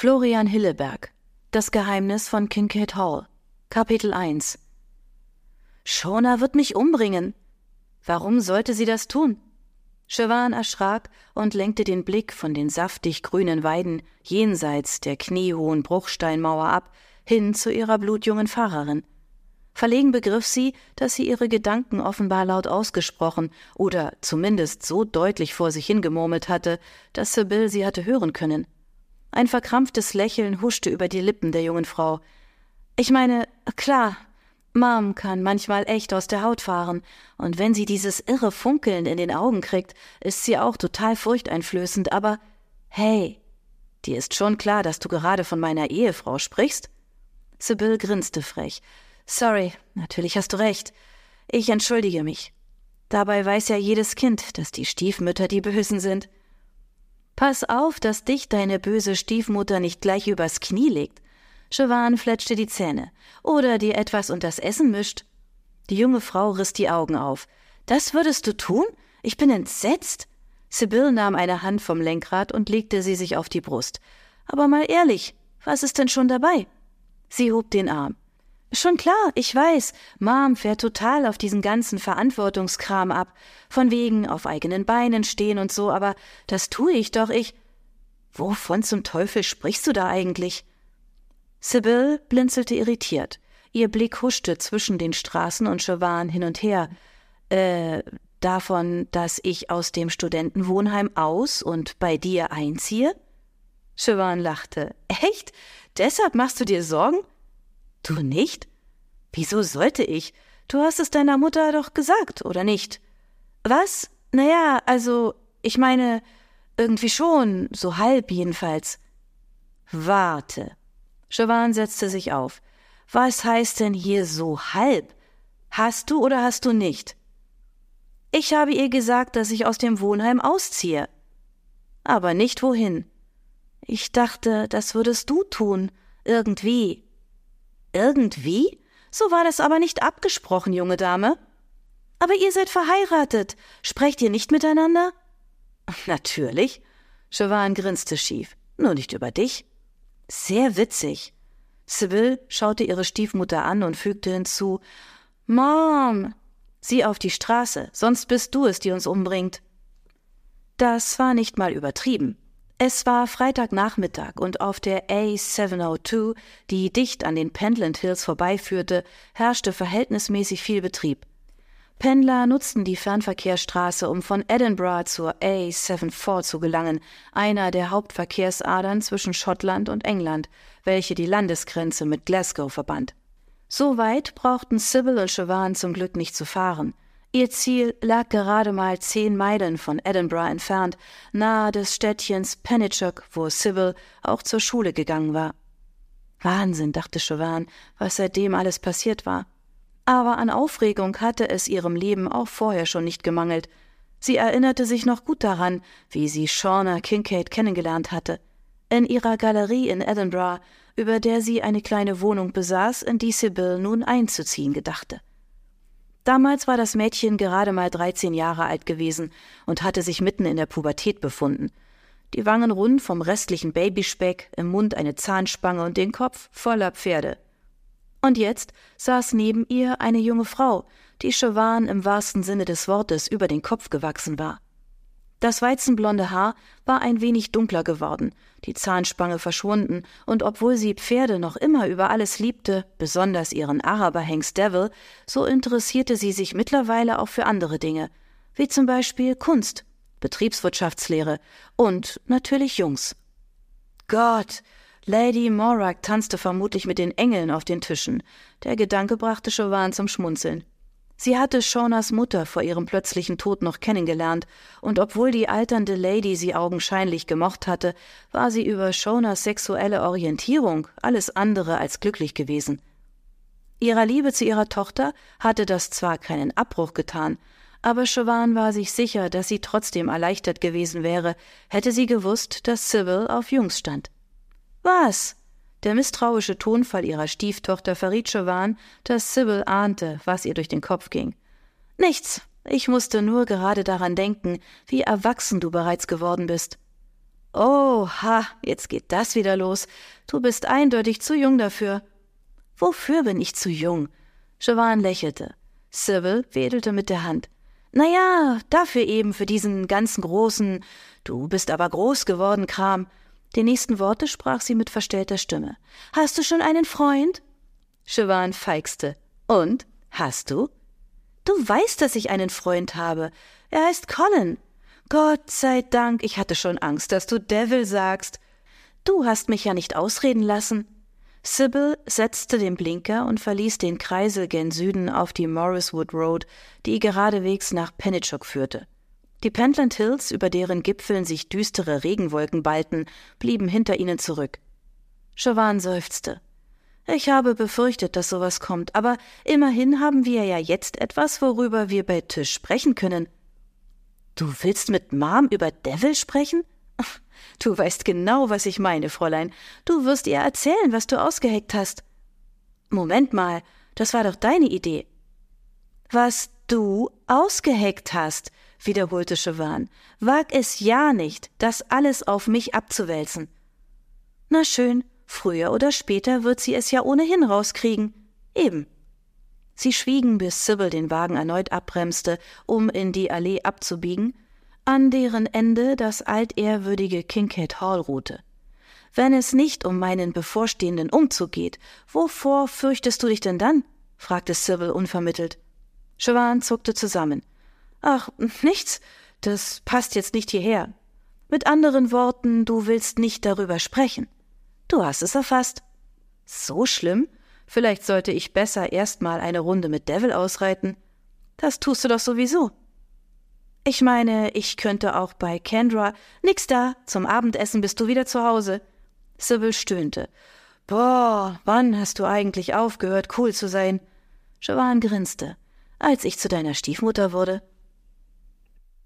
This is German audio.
Florian Hilleberg Das Geheimnis von Kincaid Hall Kapitel 1 Shona wird mich umbringen. Warum sollte sie das tun? Siobhan erschrak und lenkte den Blick von den saftig grünen Weiden jenseits der kniehohen Bruchsteinmauer ab, hin zu ihrer blutjungen Fahrerin. Verlegen begriff sie, dass sie ihre Gedanken offenbar laut ausgesprochen oder zumindest so deutlich vor sich hingemurmelt hatte, dass Sibyl sie hatte hören können. Ein verkrampftes Lächeln huschte über die Lippen der jungen Frau. Ich meine, klar, Mom kann manchmal echt aus der Haut fahren, und wenn sie dieses irre Funkeln in den Augen kriegt, ist sie auch total furchteinflößend, aber hey, dir ist schon klar, dass du gerade von meiner Ehefrau sprichst? Sibyl grinste frech. Sorry, natürlich hast du recht. Ich entschuldige mich. Dabei weiß ja jedes Kind, dass die Stiefmütter die Bösen sind. Pass auf, dass dich deine böse Stiefmutter nicht gleich übers Knie legt. Siobhan fletschte die Zähne. Oder dir etwas unters Essen mischt. Die junge Frau riss die Augen auf. Das würdest du tun? Ich bin entsetzt. Sibyl nahm eine Hand vom Lenkrad und legte sie sich auf die Brust. Aber mal ehrlich, was ist denn schon dabei? Sie hob den Arm. Schon klar, ich weiß, Mom fährt total auf diesen ganzen Verantwortungskram ab. Von wegen auf eigenen Beinen stehen und so, aber das tue ich doch, ich. Wovon zum Teufel sprichst du da eigentlich? Sibyl blinzelte irritiert. Ihr Blick huschte zwischen den Straßen und Siobhan hin und her. Äh, davon, dass ich aus dem Studentenwohnheim aus und bei dir einziehe? Siobhan lachte. Echt? Deshalb machst du dir Sorgen? Du nicht? Wieso sollte ich? Du hast es deiner Mutter doch gesagt, oder nicht? Was? Naja, also, ich meine, irgendwie schon, so halb jedenfalls. Warte. Siobhan setzte sich auf. Was heißt denn hier so halb? Hast du oder hast du nicht? Ich habe ihr gesagt, dass ich aus dem Wohnheim ausziehe. Aber nicht wohin. Ich dachte, das würdest du tun, irgendwie. Irgendwie? So war das aber nicht abgesprochen, junge Dame. Aber ihr seid verheiratet. Sprecht ihr nicht miteinander? Natürlich. Siobhan grinste schief. Nur nicht über dich. Sehr witzig. Sibyl schaute ihre Stiefmutter an und fügte hinzu Mom. Sieh auf die Straße, sonst bist du es, die uns umbringt. Das war nicht mal übertrieben. Es war Freitagnachmittag und auf der A702, die dicht an den Pentland Hills vorbeiführte, herrschte verhältnismäßig viel Betrieb. Pendler nutzten die Fernverkehrsstraße, um von Edinburgh zur A74 zu gelangen, einer der Hauptverkehrsadern zwischen Schottland und England, welche die Landesgrenze mit Glasgow verband. So weit brauchten Sybil und Siobhan zum Glück nicht zu fahren – Ihr Ziel lag gerade mal zehn Meilen von Edinburgh entfernt, nahe des Städtchens Pennachuck, wo Sybil auch zur Schule gegangen war. Wahnsinn, dachte Chauvin, was seitdem alles passiert war. Aber an Aufregung hatte es ihrem Leben auch vorher schon nicht gemangelt. Sie erinnerte sich noch gut daran, wie sie Shauna Kincaid kennengelernt hatte. In ihrer Galerie in Edinburgh, über der sie eine kleine Wohnung besaß, in die Sybil nun einzuziehen gedachte. Damals war das Mädchen gerade mal 13 Jahre alt gewesen und hatte sich mitten in der Pubertät befunden. Die Wangen rund vom restlichen Babyspeck, im Mund eine Zahnspange und den Kopf voller Pferde. Und jetzt saß neben ihr eine junge Frau, die Chauvin im wahrsten Sinne des Wortes über den Kopf gewachsen war. Das weizenblonde Haar war ein wenig dunkler geworden, die Zahnspange verschwunden, und obwohl sie Pferde noch immer über alles liebte, besonders ihren Araberhengst Devil, so interessierte sie sich mittlerweile auch für andere Dinge, wie zum Beispiel Kunst, Betriebswirtschaftslehre und natürlich Jungs. Gott, Lady Morak tanzte vermutlich mit den Engeln auf den Tischen. Der Gedanke brachte Chauvin zum Schmunzeln. Sie hatte Shaunas Mutter vor ihrem plötzlichen Tod noch kennengelernt, und obwohl die alternde Lady sie augenscheinlich gemocht hatte, war sie über Shaunas sexuelle Orientierung alles andere als glücklich gewesen. Ihrer Liebe zu ihrer Tochter hatte das zwar keinen Abbruch getan, aber Chauvin war sich sicher, dass sie trotzdem erleichtert gewesen wäre, hätte sie gewusst, dass Sybil auf Jungs stand. Was? Der misstrauische Tonfall ihrer Stieftochter verriet Chauvin, dass Sybil ahnte, was ihr durch den Kopf ging. Nichts. Ich musste nur gerade daran denken, wie erwachsen du bereits geworden bist. Oh, ha, jetzt geht das wieder los. Du bist eindeutig zu jung dafür. Wofür bin ich zu jung? Siobhan lächelte. Sybil wedelte mit der Hand. Na ja, dafür eben, für diesen ganzen großen, du bist aber groß geworden, Kram. Die nächsten Worte sprach sie mit verstellter Stimme. Hast du schon einen Freund? Siobhan feixte. Und? Hast du? Du weißt, dass ich einen Freund habe. Er heißt Colin. Gott sei Dank, ich hatte schon Angst, dass du Devil sagst. Du hast mich ja nicht ausreden lassen. Sybil setzte den Blinker und verließ den Kreisel gen Süden auf die Morriswood Road, die geradewegs nach Pennachuck führte. Die Pentland Hills, über deren Gipfeln sich düstere Regenwolken ballten, blieben hinter ihnen zurück. Chauvin seufzte. Ich habe befürchtet, dass sowas kommt, aber immerhin haben wir ja jetzt etwas, worüber wir bei Tisch sprechen können. Du willst mit Mom über Devil sprechen? Du weißt genau, was ich meine, Fräulein. Du wirst ihr erzählen, was du ausgeheckt hast. Moment mal, das war doch deine Idee. Was du ausgeheckt hast, wiederholte Chauvin. Wag es ja nicht, das alles auf mich abzuwälzen. Na schön, früher oder später wird sie es ja ohnehin rauskriegen. Eben. Sie schwiegen, bis Sybil den Wagen erneut abbremste, um in die Allee abzubiegen, an deren Ende das altehrwürdige Kincaid Hall ruhte. Wenn es nicht um meinen bevorstehenden Umzug geht, wovor fürchtest du dich denn dann? fragte Sybil unvermittelt. Chauvin zuckte zusammen. Ach, nichts. Das passt jetzt nicht hierher. Mit anderen Worten, du willst nicht darüber sprechen. Du hast es erfasst. So schlimm? Vielleicht sollte ich besser erst mal eine Runde mit Devil ausreiten. Das tust du doch sowieso. Ich meine, ich könnte auch bei Kendra. Nix da, zum Abendessen bist du wieder zu Hause. Sybil stöhnte. Boah, wann hast du eigentlich aufgehört, cool zu sein? Jovan grinste. Als ich zu deiner Stiefmutter wurde.